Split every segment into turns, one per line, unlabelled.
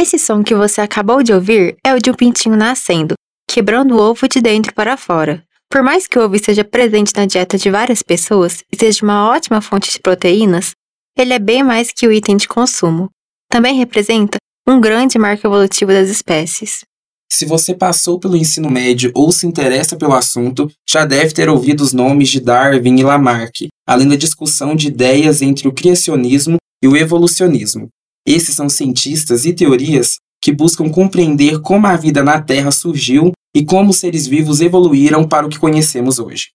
Esse som que você acabou de ouvir é o de um pintinho nascendo, quebrando o ovo de dentro para fora. Por mais que o ovo esteja presente na dieta de várias pessoas e seja uma ótima fonte de proteínas, ele é bem mais que o item de consumo. Também representa um grande marco evolutivo das espécies.
Se você passou pelo ensino médio ou se interessa pelo assunto, já deve ter ouvido os nomes de Darwin e Lamarck, além da discussão de ideias entre o criacionismo e o evolucionismo. Esses são cientistas e teorias que buscam compreender como a vida na Terra surgiu e como os seres vivos evoluíram para o que conhecemos hoje.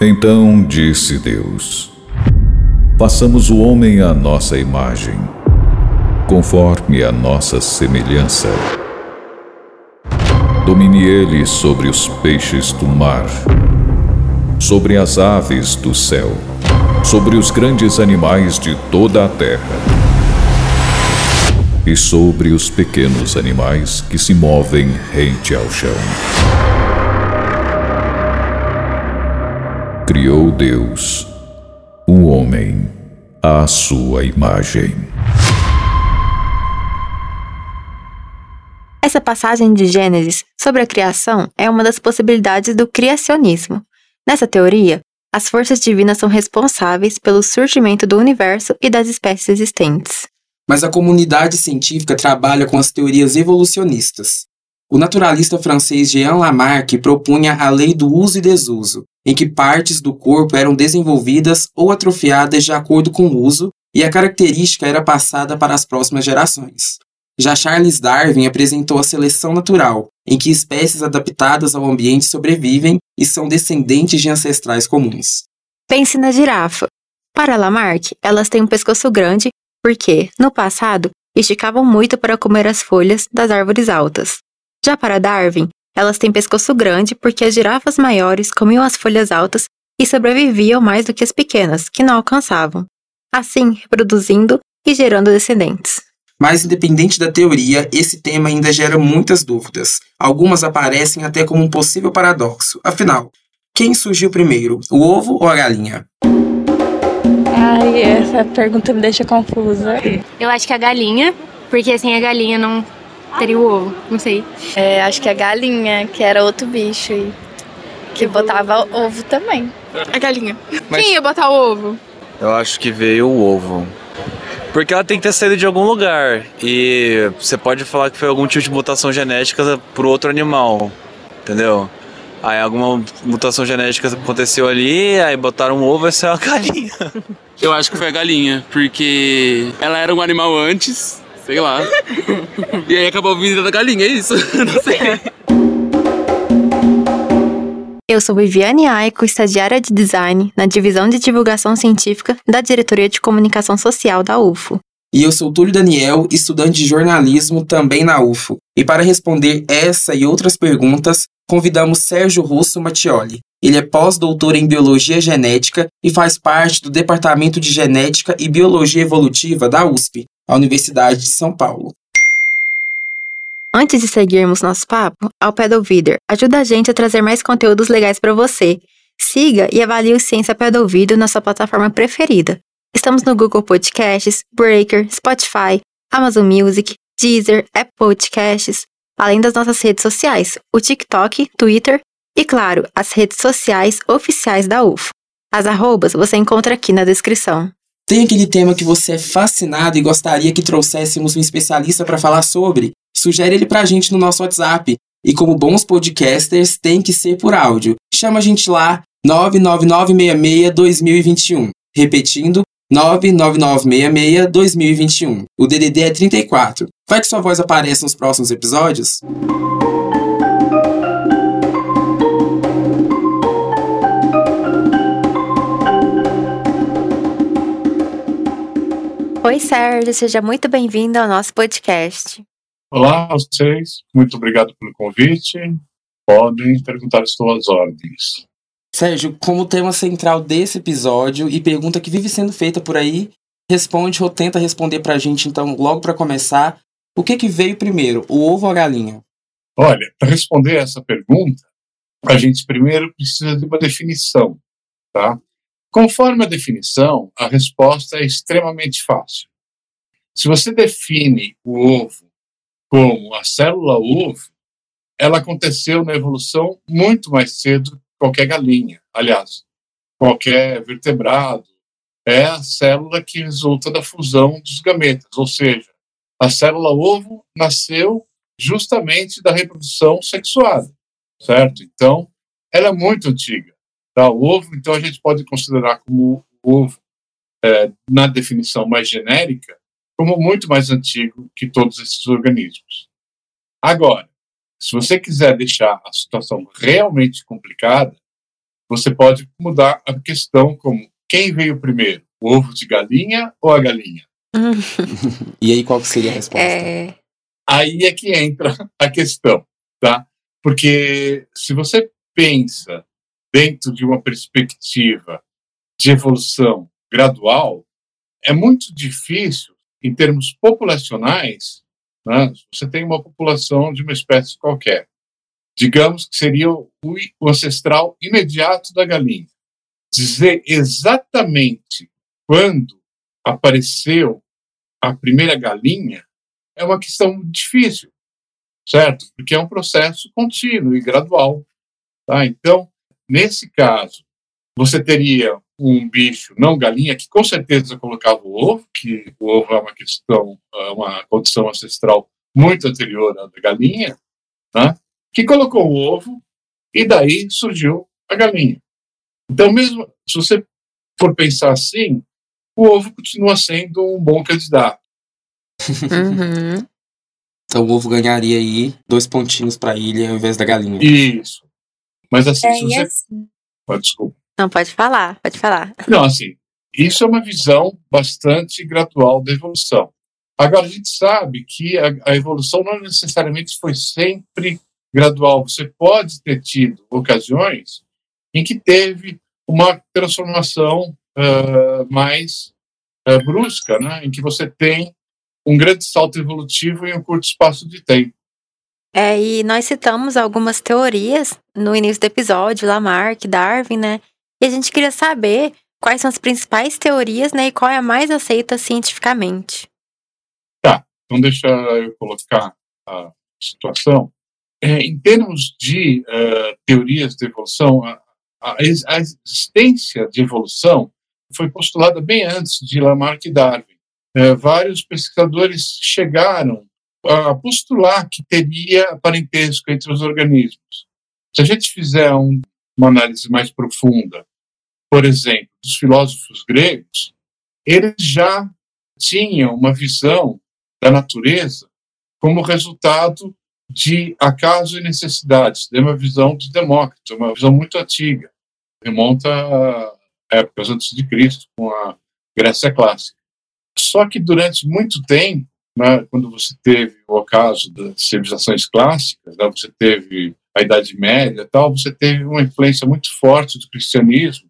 Então disse Deus: Façamos o homem à nossa imagem, conforme a nossa semelhança. Domine ele sobre os peixes do mar, sobre as aves do céu, sobre os grandes animais de toda a terra e sobre os pequenos animais que se movem rente ao chão. Criou Deus o homem à sua imagem.
Essa passagem de Gênesis sobre a criação é uma das possibilidades do criacionismo. Nessa teoria, as forças divinas são responsáveis pelo surgimento do universo e das espécies existentes
mas a comunidade científica trabalha com as teorias evolucionistas. O naturalista francês Jean Lamarck propunha a lei do uso e desuso, em que partes do corpo eram desenvolvidas ou atrofiadas de acordo com o uso e a característica era passada para as próximas gerações. Já Charles Darwin apresentou a seleção natural, em que espécies adaptadas ao ambiente sobrevivem e são descendentes de ancestrais comuns.
Pense na girafa. Para Lamarck, elas têm um pescoço grande porque, no passado, esticavam muito para comer as folhas das árvores altas. Já para Darwin, elas têm pescoço grande porque as girafas maiores comiam as folhas altas e sobreviviam mais do que as pequenas, que não alcançavam, assim reproduzindo e gerando descendentes.
Mas, independente da teoria, esse tema ainda gera muitas dúvidas. Algumas aparecem até como um possível paradoxo. Afinal, quem surgiu primeiro, o ovo ou a galinha?
Ai, essa pergunta me deixa confusa.
Eu acho que a galinha, porque assim a galinha não teria o ovo, não sei.
É, acho que a galinha, que era outro bicho e que botava ovo também.
A galinha. Mas Quem ia botar o ovo?
Eu acho que veio o ovo. Porque ela tem que ter saído de algum lugar. E você pode falar que foi algum tipo de mutação genética pro outro animal. Entendeu? Aí alguma mutação genética aconteceu ali, aí botaram um ovo e saiu a galinha.
Eu acho que foi a galinha, porque ela era um animal antes, sei lá. E aí acabou vindo da galinha, é isso? Não sei.
Eu sou Viviane Aiko, estagiária de design na divisão de divulgação científica da Diretoria de Comunicação Social da UFO.
E eu sou Túlio Daniel, estudante de jornalismo também na UFO. E para responder essa e outras perguntas, convidamos Sérgio Russo Mattioli. Ele é pós-doutor em Biologia Genética e faz parte do Departamento de Genética e Biologia Evolutiva da USP, a Universidade de São Paulo.
Antes de seguirmos nosso papo, ao Pedalvider ajuda a gente a trazer mais conteúdos legais para você. Siga e avalie o Ciência Pedalvider na sua plataforma preferida. Estamos no Google Podcasts, Breaker, Spotify, Amazon Music, Deezer, Apple Podcasts, além das nossas redes sociais, o TikTok, Twitter e, claro, as redes sociais oficiais da UFO. As arrobas você encontra aqui na descrição.
Tem aquele tema que você é fascinado e gostaria que trouxéssemos um especialista para falar sobre? Sugere ele para a gente no nosso WhatsApp. E como bons podcasters, tem que ser por áudio. Chama a gente lá, 99966-2021. Repetindo, 99966-2021. O DDD é 34. Vai que sua voz aparece nos próximos episódios?
Oi, Sérgio, seja muito bem-vindo ao nosso podcast.
Olá a vocês, muito obrigado pelo convite. Podem perguntar as suas ordens.
Sérgio, como tema central desse episódio e pergunta que vive sendo feita por aí, responde ou tenta responder pra gente, então, logo para começar, o que que veio primeiro, o ovo ou a galinha?
Olha, para responder essa pergunta, a gente primeiro precisa de uma definição, tá? Conforme a definição, a resposta é extremamente fácil. se você define o ovo como a célula ovo, ela aconteceu na evolução muito mais cedo que qualquer galinha. Aliás, qualquer vertebrado. É a célula que resulta da fusão dos gametas, ou seja, a célula ovo nasceu justamente da reprodução sexuada, certo? Então, ela é muito antiga. Tá? O ovo, então, a gente pode considerar como ovo, é, na definição mais genérica, como muito mais antigo que todos esses organismos. Agora, se você quiser deixar a situação realmente complicada, você pode mudar a questão como quem veio primeiro, o ovo de galinha ou a galinha?
e aí qual seria a resposta?
É...
Aí é que entra a questão, tá? Porque se você pensa dentro de uma perspectiva de evolução gradual, é muito difícil, em termos populacionais, né? você tem uma população de uma espécie qualquer digamos que seria o, o ancestral imediato da galinha. Dizer exatamente quando apareceu a primeira galinha é uma questão difícil, certo? Porque é um processo contínuo e gradual. Tá? Então, nesse caso, você teria um bicho não galinha que com certeza colocava o ovo, que o ovo é uma questão, é uma condição ancestral muito anterior à da galinha, né? que colocou o ovo e daí surgiu a galinha. Então, mesmo se você for pensar assim, o ovo continua sendo um bom candidato.
Uhum.
Então o ovo ganharia aí dois pontinhos para ele ao invés da galinha.
Isso. Mas assim,
É,
se você.
assim-
Ah, desculpa.
Não, pode falar, pode falar.
Não, assim, isso é uma visão bastante gradual da evolução. Agora, a gente sabe que a, a evolução não necessariamente foi sempre gradual. Você pode ter tido ocasiões em que teve uma transformação ah, mais ah, brusca, né? em que você tem um grande salto evolutivo em um curto espaço de tempo.
É, e nós citamos algumas teorias no início do episódio, Lamarck, Darwin, né? E a gente queria saber quais são as principais teorias, né? E qual é a mais aceita cientificamente.
Então, deixa eu colocar a situação. É, em termos de eh, teorias de evolução, a, a ex- a existência de evolução foi postulada bem antes de Lamarck e Darwin. Eh, vários pesquisadores chegaram a postular que teria parentesco entre os organismos. Se a gente fizer um- uma análise mais profunda, por exemplo, dos filósofos gregos, eles já tinham uma visão da natureza como resultado de acaso e necessidades, de uma visão de Demócrito, uma visão muito antiga, remonta a épocas antes de Cristo, com a Grécia clássica. Só que durante muito tempo, né, quando você teve o ocaso das civilizações clássicas, né, você teve a Idade Média, tal, você teve uma influência muito forte do cristianismo.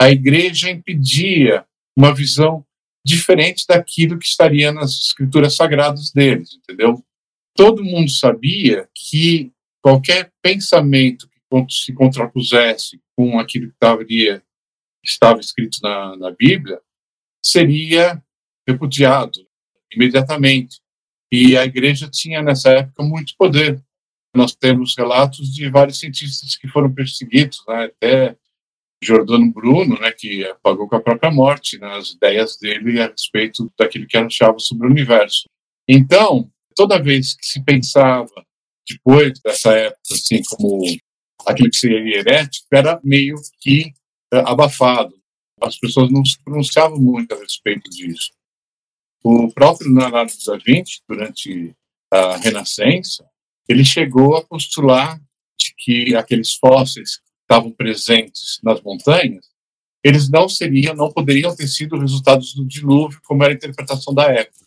A Igreja impedia uma visão diferente daquilo que estaria nas escrituras sagradas deles, entendeu? Todo mundo sabia que qualquer pensamento que se contrapusesse com aquilo que estava escrito na, na Bíblia seria repudiado imediatamente. E a igreja tinha nessa época muito poder. Nós temos relatos de vários cientistas que foram perseguidos, né, até Giordano Bruno, né, que pagou com a própria morte né, as ideias dele a respeito daquilo que ele achava sobre o universo. Então, toda vez que se pensava depois dessa época, assim, como aquilo que seria herético, era meio que eh, abafado. As pessoas não se pronunciavam muito a respeito disso. O próprio Leonardo da Vinci, durante a Renascença, ele chegou a postular de que aqueles fósseis estavam presentes nas montanhas, eles não seriam, não poderiam ter sido resultados do dilúvio, como era a interpretação da época.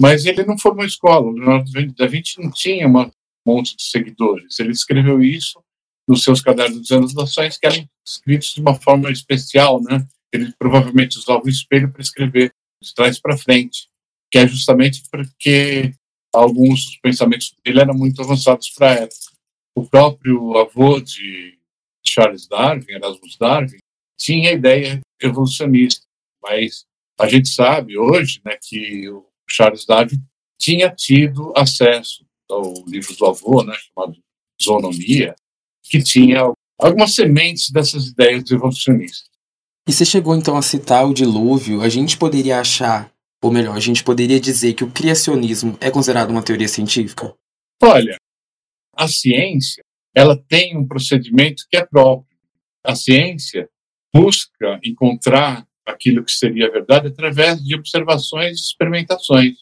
Mas ele não formou escola. O Leonardo da Vinci não tinha um monte de seguidores. Ele escreveu isso nos seus cadernos de anotações, que eram escritos de uma forma especial, né? Ele provavelmente usava o espelho para escrever de trás para frente, que é justamente porque alguns dos pensamentos dele eram muito avançados para a época. O próprio avô de Charles Darwin, Erasmus Darwin, tinha a ideia evolucionista, mas a gente sabe hoje né, que o Charles Darwin tinha tido acesso ao livro do avô, né, chamado Zoonomia, que tinha algumas sementes dessas ideias evolucionistas.
E você chegou então a citar o dilúvio, a gente poderia achar, ou melhor, a gente poderia dizer que o criacionismo é considerado uma teoria científica?
Olha, a ciência, ela tem um procedimento que é próprio. A ciência busca encontrar aquilo que seria verdade através de observações e experimentações.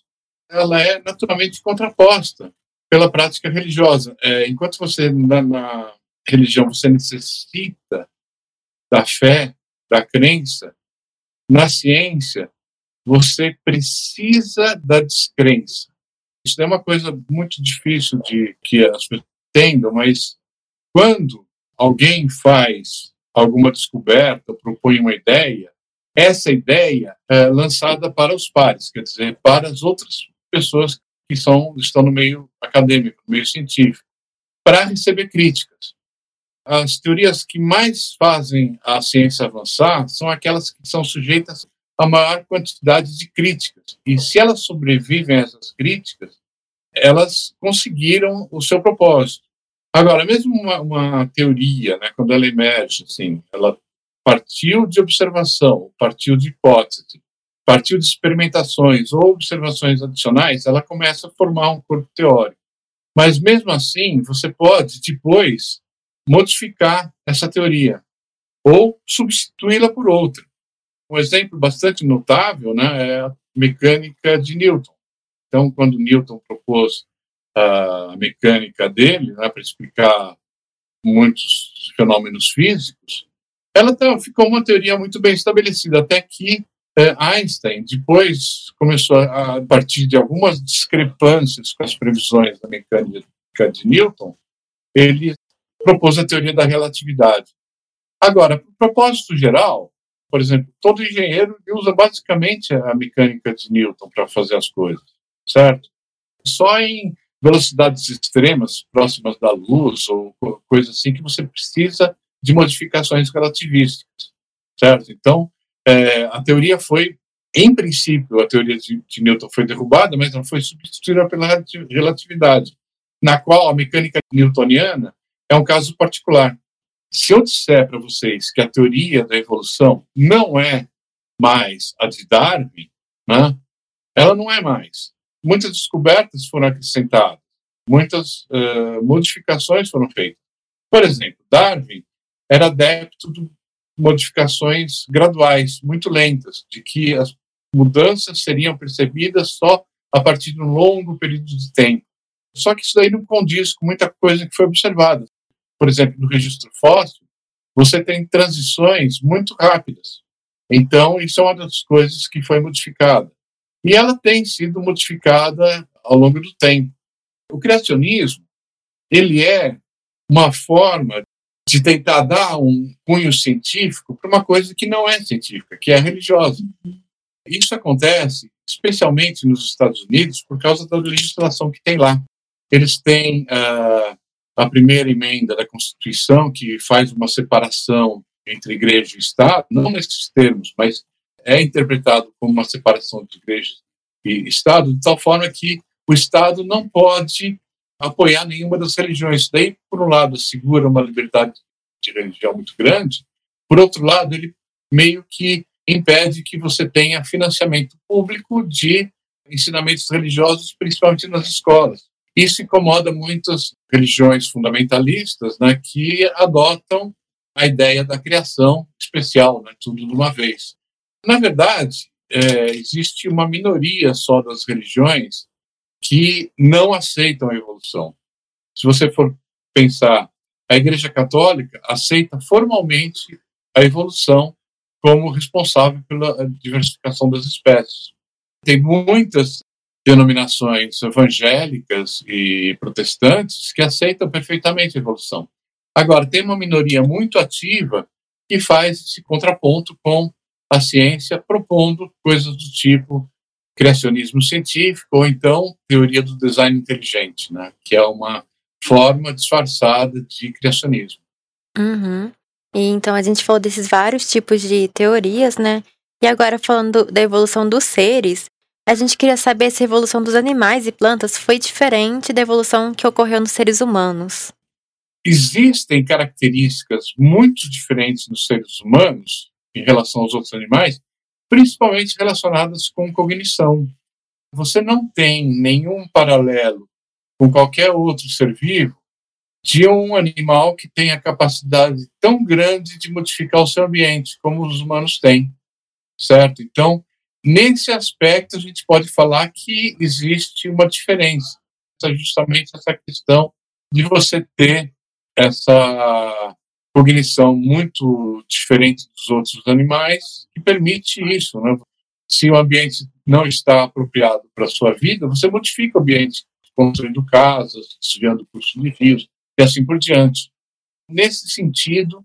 Ela é naturalmente contraposta pela prática religiosa. É, enquanto você, na, na religião, você necessita da fé, da crença, na ciência, você precisa da descrença. Isso é uma coisa muito difícil de que as pessoas entendam, mas quando alguém faz alguma descoberta, propõe uma ideia, essa ideia é lançada para os pares, quer dizer, para as outras pessoas que são, estão no meio acadêmico, no meio científico, para receber críticas. As teorias que mais fazem a ciência avançar são aquelas que são sujeitas a maior quantidade de críticas. E se elas sobrevivem a essas críticas, elas conseguiram o seu propósito. Agora, mesmo uma, uma teoria, né, quando ela emerge, assim, ela partiu de observação, partiu de hipótese, partiu de experimentações ou observações adicionais, ela começa a formar um corpo teórico. Mas mesmo assim, você pode depois modificar essa teoria ou substituí-la por outra. Um exemplo bastante notável né, é a mecânica de Newton. Então, quando Newton propôs a mecânica dele né, para explicar muitos fenômenos físicos, ela tá, ficou uma teoria muito bem estabelecida, até que é, Einstein depois começou, a, a partir de algumas discrepâncias com as previsões da mecânica de Newton, ele propôs a teoria da relatividade. Agora, para propósito geral, por exemplo, todo engenheiro usa basicamente a mecânica de Newton para fazer as coisas, certo? Só em velocidades extremas, próximas da luz, ou coisa assim, que você precisa de modificações relativísticas, certo? Então, é, a teoria foi, em princípio, a teoria de, de Newton foi derrubada, mas ela foi substituída pela relatividade, na qual a mecânica newtoniana é um caso particular. Se eu disser para vocês que a teoria da evolução não é mais a de Darwin, né, ela não é mais. Muitas descobertas foram acrescentadas, muitas uh, modificações foram feitas. Por exemplo, Darwin era adepto de modificações graduais, muito lentas, de que as mudanças seriam percebidas só a partir de um longo período de tempo. Só que isso daí não condiz com muita coisa que foi observada por exemplo, no registro fóssil, você tem transições muito rápidas. Então, isso é uma das coisas que foi modificada. E ela tem sido modificada ao longo do tempo. O criacionismo, ele é uma forma de tentar dar um cunho científico para uma coisa que não é científica, que é religiosa. Isso acontece especialmente nos Estados Unidos por causa da legislação que tem lá. Eles têm uh, a primeira emenda da Constituição, que faz uma separação entre igreja e Estado, não nesses termos, mas é interpretado como uma separação de igreja e Estado, de tal forma que o Estado não pode apoiar nenhuma das religiões. Daí, por um lado, assegura uma liberdade de religião muito grande, por outro lado, ele meio que impede que você tenha financiamento público de ensinamentos religiosos, principalmente nas escolas. Isso incomoda muitas religiões fundamentalistas né, que adotam a ideia da criação especial, né, tudo de uma vez. Na verdade, é, existe uma minoria só das religiões que não aceitam a evolução. Se você for pensar, a Igreja Católica aceita formalmente a evolução como responsável pela diversificação das espécies. Tem muitas denominações evangélicas e protestantes que aceitam perfeitamente a evolução. Agora, tem uma minoria muito ativa que faz esse contraponto com a ciência, propondo coisas do tipo criacionismo científico ou então teoria do design inteligente, né? que é uma forma disfarçada de criacionismo.
Uhum. E então a gente falou desses vários tipos de teorias, né? E agora falando da evolução dos seres, A gente queria saber se a evolução dos animais e plantas foi diferente da evolução que ocorreu nos seres humanos.
Existem características muito diferentes nos seres humanos em relação aos outros animais, principalmente relacionadas com cognição. Você não tem nenhum paralelo com qualquer outro ser vivo de um animal que tem a capacidade tão grande de modificar o seu ambiente como os humanos têm, certo? Então, nesse aspecto, a gente pode falar que existe uma diferença, justamente essa questão de você ter essa cognição muito diferente dos outros animais que permite isso, né? Se o ambiente não está apropriado para a sua vida, você modifica o ambiente, construindo casas, desviando cursos de rios, e assim por diante. Nesse sentido,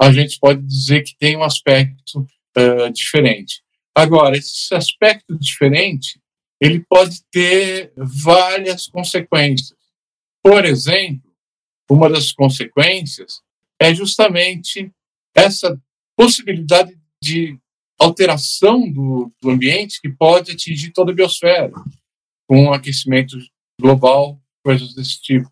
a gente pode dizer que tem um aspecto uh, diferente. Agora, esse aspecto diferente, ele pode ter várias consequências. Por exemplo, uma das consequências é justamente essa possibilidade de alteração do, do ambiente que pode atingir toda a biosfera, com aquecimento global, coisas desse tipo.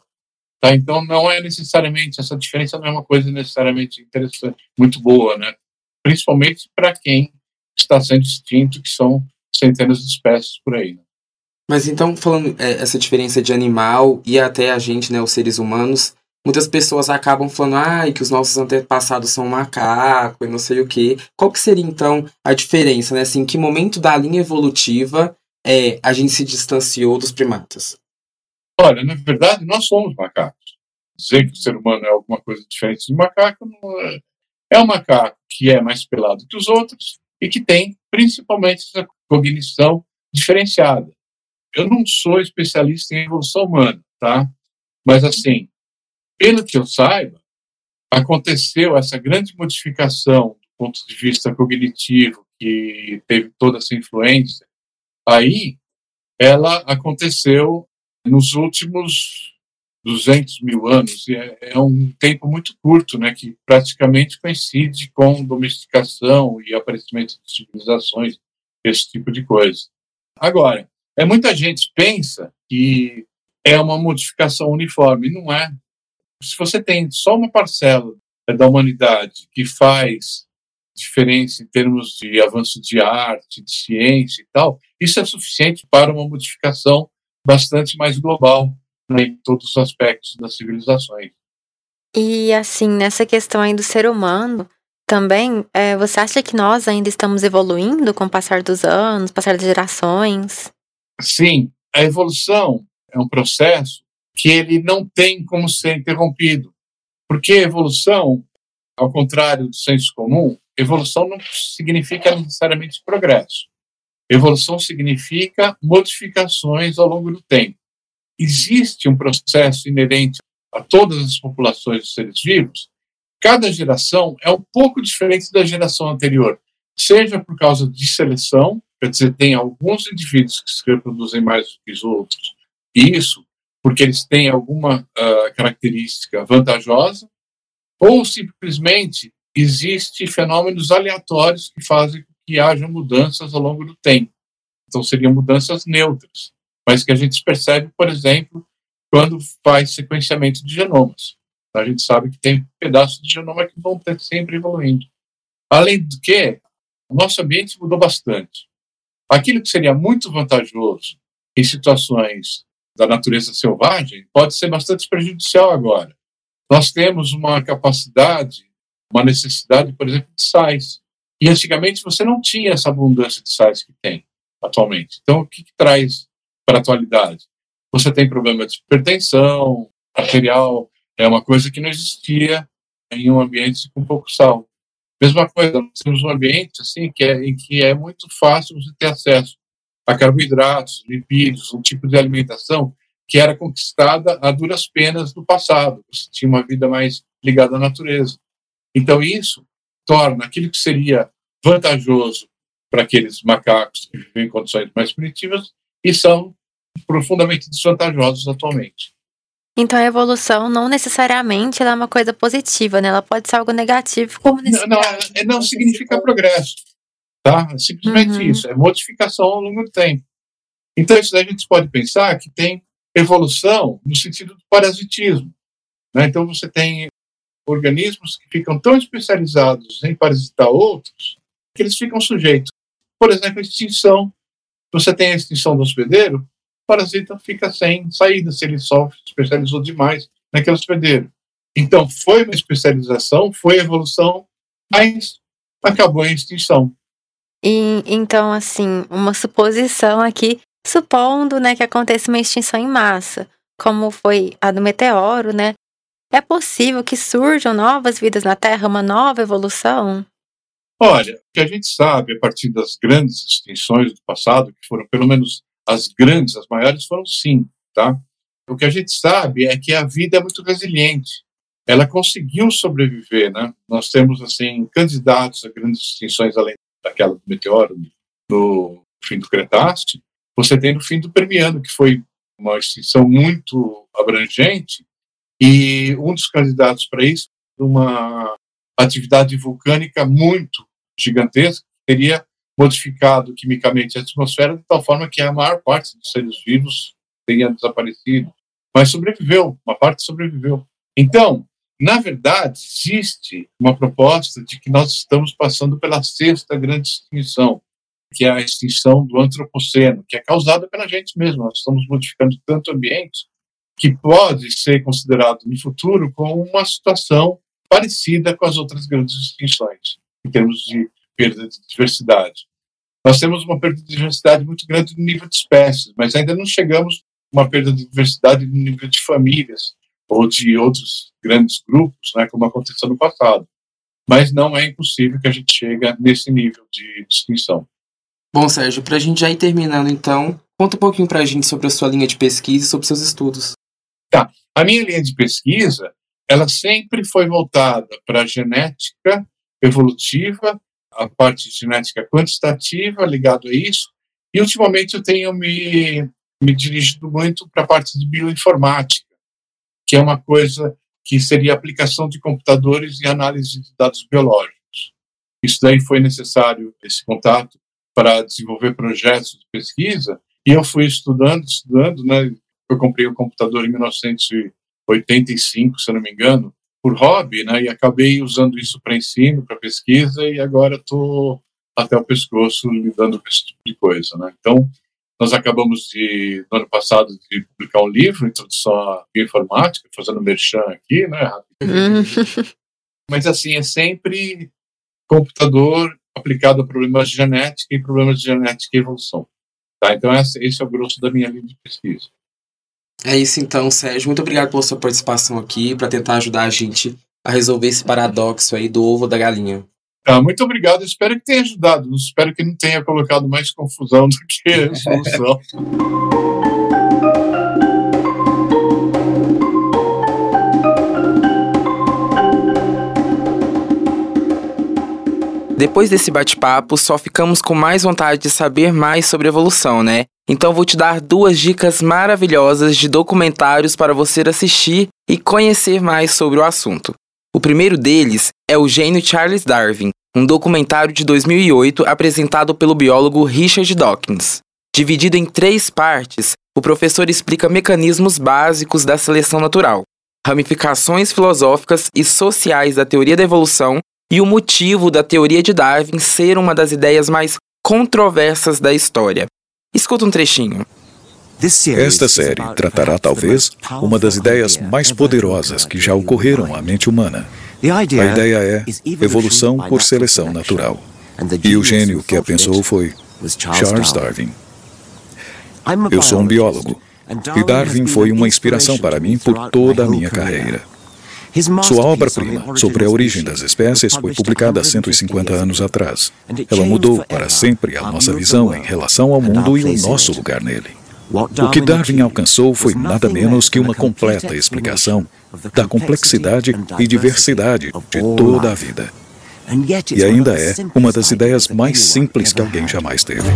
Tá? Então, não é necessariamente, essa diferença não é uma coisa necessariamente interessante, muito boa, né? principalmente para quem está sendo extinto, que são centenas de espécies por aí. Né?
Mas então, falando é, essa diferença de animal e até a gente, né, os seres humanos, muitas pessoas acabam falando ah, que os nossos antepassados são macaco e não sei o quê. Qual que seria, então, a diferença, né? Assim, que momento da linha evolutiva é, a gente se distanciou dos primatas?
Olha, na verdade, nós somos macacos. Dizer que o ser humano é alguma coisa diferente de macaco não é. É um macaco que é mais pelado que os outros e que tem principalmente essa cognição diferenciada. Eu não sou especialista em evolução humana, tá? Mas assim, pelo que eu saiba, aconteceu essa grande modificação do ponto de vista cognitivo que teve toda essa influência. Aí, ela aconteceu nos últimos 200 mil anos, é, é, um tempo muito curto, né, que praticamente coincide com domesticação e aparecimento de civilizações, esse tipo de coisa. Agora, é muita gente pensa que é uma modificação uniforme, não é. Se você tem só uma parcela da humanidade que faz diferença em termos de avanço de arte, de ciência e tal, isso é suficiente para uma modificação bastante mais global né, em todos os aspectos das civilizações.
E assim, nessa questão aí do ser humano, também, é, você acha que nós ainda estamos evoluindo com o passar dos anos, passar das gerações?
Sim, a evolução é um processo que ele não tem como ser interrompido, porque evolução, ao contrário do senso comum, evolução não significa necessariamente progresso. Evolução significa modificações ao longo do tempo. Existe um processo inerente a todas as populações de seres vivos. Cada geração é um pouco diferente da geração anterior, seja por causa de seleção, quer dizer, tem alguns indivíduos que se reproduzem mais do que os outros, isso porque eles têm alguma uh, característica vantajosa, ou simplesmente existe fenômenos aleatórios que fazem que haja mudanças ao longo do tempo. Então, seriam mudanças neutras, mas que a gente percebe, por exemplo, quando faz sequenciamento de genomas. A gente sabe que tem pedaços de genoma que vão ter sempre evoluindo. Além do que, o nosso ambiente mudou bastante. Aquilo que seria muito vantajoso em situações da natureza selvagem pode ser bastante prejudicial agora. Nós temos uma capacidade, uma necessidade, por exemplo, de sais. E antigamente você não tinha essa abundância de sais que tem atualmente. Então, o que, que traz para a atualidade? Você tem problema de hipertensão arterial, é uma coisa que não existia em um ambiente com pouco sal. Mesma coisa, nós temos um ambiente assim que é, em que é muito fácil você ter acesso a carboidratos, lipídios, um tipo de alimentação que era conquistada a duras penas no passado. Você tinha uma vida mais ligada à natureza. Então, isso torna aquilo que seria vantajoso para aqueles macacos que vivem em condições mais primitivas e são profundamente desvantajosos atualmente.
Então a evolução não necessariamente é uma coisa positiva, né? Ela pode ser algo negativo, como
nesse não, não, não significa progresso, tá? É simplesmente uhum. isso, é modificação ao longo do tempo. Então, isso daí a gente pode pensar que tem evolução no sentido do parasitismo. Né? Então, você tem organismos que ficam tão especializados em parasitar outros que eles ficam sujeitos. Por exemplo, a extinção. Você tem a extinção do hospedeiro, o parasita fica sem saída se ele só especializou demais naquele hospedeiro. Então, foi uma especialização, foi evolução, mas acabou em extinção.
E, então, assim, uma suposição aqui, supondo né, que aconteça uma extinção em massa, como foi a do meteoro, né? É possível que surjam novas vidas na Terra, uma nova evolução?
Olha, o que a gente sabe a partir das grandes extinções do passado, que foram pelo menos as grandes, as maiores foram cinco, tá? O que a gente sabe é que a vida é muito resiliente. Ela conseguiu sobreviver, né? Nós temos assim candidatos a grandes extinções além daquela do meteoro no fim do Cretáceo. Você tem no fim do Permiano, que foi uma extinção muito abrangente, e um dos candidatos para isso, uma atividade vulcânica muito gigantesca, teria modificado quimicamente a atmosfera de tal forma que a maior parte dos seres vivos teria desaparecido. Mas sobreviveu, uma parte sobreviveu. Então, na verdade, existe uma proposta de que nós estamos passando pela sexta grande extinção, que é a extinção do antropoceno, que é causada pela gente mesmo. Nós estamos modificando tanto o ambiente que pode ser considerado no futuro como uma situação parecida com as outras grandes extinções, em termos de perda de diversidade. Nós temos uma perda de diversidade muito grande no nível de espécies, mas ainda não chegamos a uma perda de diversidade no nível de famílias ou de outros grandes grupos, né, como aconteceu no passado. Mas não é impossível que a gente chegue nesse nível de extinção.
Bom, Sérgio, para a gente já ir terminando, então, conta um pouquinho para a gente sobre a sua linha de pesquisa e sobre seus estudos.
Tá. A minha linha de pesquisa, ela sempre foi voltada para a genética evolutiva, a parte de genética quantitativa ligado a isso, e ultimamente eu tenho me, me dirigido muito para a parte de bioinformática, que é uma coisa que seria aplicação de computadores e análise de dados biológicos. Isso daí foi necessário, esse contato, para desenvolver projetos de pesquisa, e eu fui estudando, estudando, né, eu comprei o computador em 1985, se não me engano, por hobby, né? E acabei usando isso para ensino, para pesquisa, e agora estou até o pescoço lidando com esse tipo de coisa, né? Então, nós acabamos de, no ano passado, de publicar um livro, Introdução à Bioinformática, fazendo merchan aqui, né? Mas, assim, é sempre computador aplicado a problemas de genética e problemas de genética e evolução. Tá? Então, esse é o grosso da minha linha de pesquisa.
É isso então, Sérgio. Muito obrigado pela sua participação aqui para tentar ajudar a gente a resolver esse paradoxo aí do ovo da galinha.
Ah, muito obrigado. Espero que tenha ajudado. Espero que não tenha colocado mais confusão do que solução.
Depois desse bate-papo, só ficamos com mais vontade de saber mais sobre evolução, né? Então vou te dar duas dicas maravilhosas de documentários para você assistir e conhecer mais sobre o assunto. O primeiro deles é O Gênio Charles Darwin, um documentário de 2008 apresentado pelo biólogo Richard Dawkins. Dividido em três partes, o professor explica mecanismos básicos da seleção natural, ramificações filosóficas e sociais da teoria da evolução e o motivo da teoria de Darwin ser uma das ideias mais controversas da história. Escuta um trechinho.
Esta série tratará talvez uma das ideias mais poderosas que já ocorreram à mente humana. A ideia é evolução por seleção natural. E o gênio que a pensou foi Charles Darwin. Eu sou um biólogo, e Darwin foi uma inspiração para mim por toda a minha carreira. Sua obra-prima sobre a origem das espécies foi publicada há 150 anos atrás. Ela mudou para sempre a nossa visão em relação ao mundo e o nosso lugar nele. O que Darwin alcançou foi nada menos que uma completa explicação da complexidade e diversidade de toda a vida. E ainda é uma das ideias mais simples que alguém jamais teve.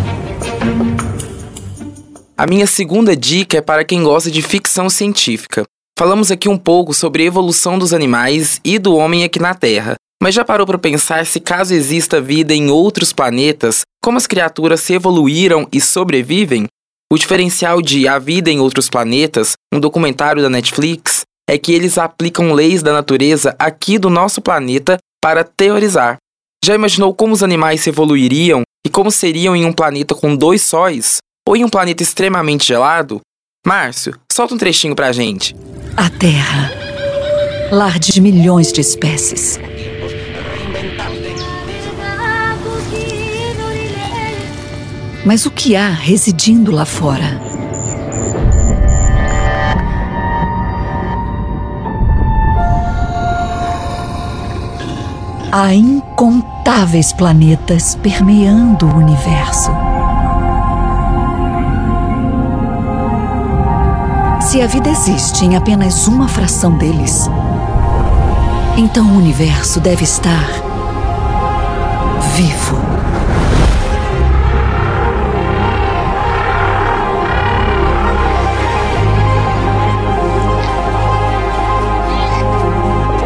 A minha segunda dica é para quem gosta de ficção científica. Falamos aqui um pouco sobre a evolução dos animais e do homem aqui na Terra. Mas já parou para pensar se caso exista vida em outros planetas, como as criaturas se evoluíram e sobrevivem? O diferencial de A Vida em Outros Planetas, um documentário da Netflix, é que eles aplicam leis da natureza aqui do nosso planeta para teorizar. Já imaginou como os animais se evoluiriam e como seriam em um planeta com dois sóis? Ou em um planeta extremamente gelado? Márcio, solta um trechinho pra gente.
A Terra, lar de milhões de espécies. Mas o que há residindo lá fora? Há incontáveis planetas permeando o universo. Se a vida existe em apenas uma fração deles, então o universo deve estar vivo.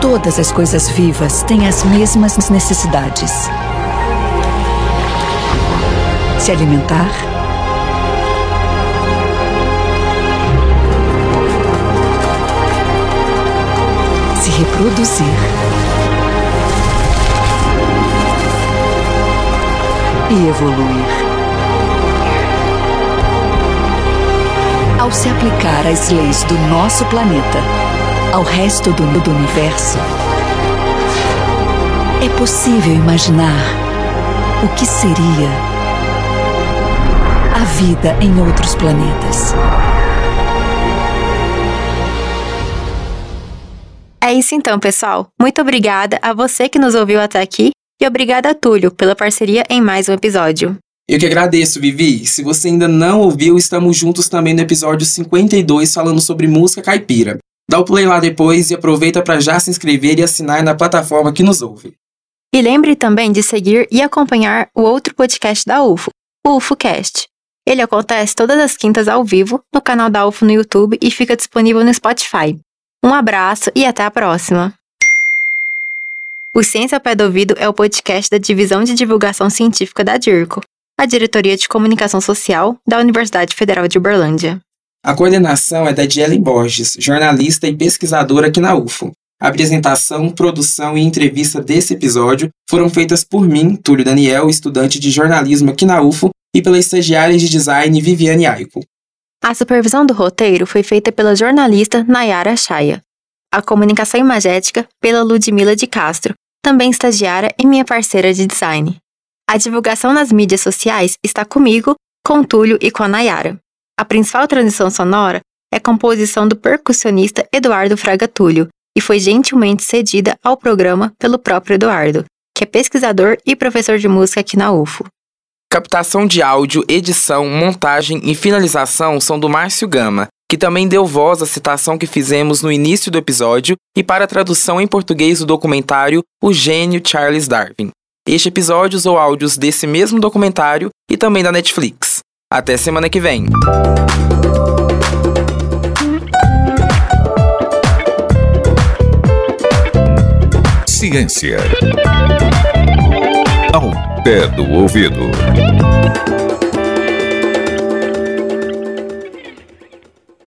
Todas as coisas vivas têm as mesmas necessidades: se alimentar, se reproduzir. E evoluir. Ao se aplicar às leis do nosso planeta, ao resto do, do universo, é possível imaginar o que seria a vida em outros planetas.
É isso então, pessoal. Muito obrigada a você que nos ouviu até aqui e obrigada a Túlio pela parceria em mais um episódio.
Eu que agradeço, Vivi. Se você ainda não ouviu, estamos juntos também no episódio 52 falando sobre música caipira. Dá o play lá depois e aproveita para já se inscrever e assinar na plataforma que nos ouve.
E lembre também de seguir e acompanhar o outro podcast da UFO, o UFOcast. Ele acontece todas as quintas ao vivo no canal da UFO no YouTube e fica disponível no Spotify. Um abraço e até a próxima! O Ciência Pé do Ouvido é o podcast da Divisão de Divulgação Científica da DIRCO, a Diretoria de Comunicação Social da Universidade Federal de Uberlândia.
A coordenação é da Dielen Borges, jornalista e pesquisadora aqui na UFO. A apresentação, produção e entrevista desse episódio foram feitas por mim, Túlio Daniel, estudante de jornalismo aqui na UFO, e pela estagiária de design Viviane Aico.
A supervisão do roteiro foi feita pela jornalista Nayara Chaya. A comunicação imagética pela Ludmila de Castro, também estagiária e minha parceira de design. A divulgação nas mídias sociais está comigo, com Túlio e com a Nayara. A principal transição sonora é composição do percussionista Eduardo Fraga Túlio e foi gentilmente cedida ao programa pelo próprio Eduardo, que é pesquisador e professor de música aqui na UFO.
Captação de áudio, edição, montagem e finalização são do Márcio Gama, que também deu voz à citação que fizemos no início do episódio e para a tradução em português do documentário O Gênio Charles Darwin. Este episódio usou áudios desse mesmo documentário e também da Netflix. Até semana que vem.
Ciência. Ao pé do ouvido.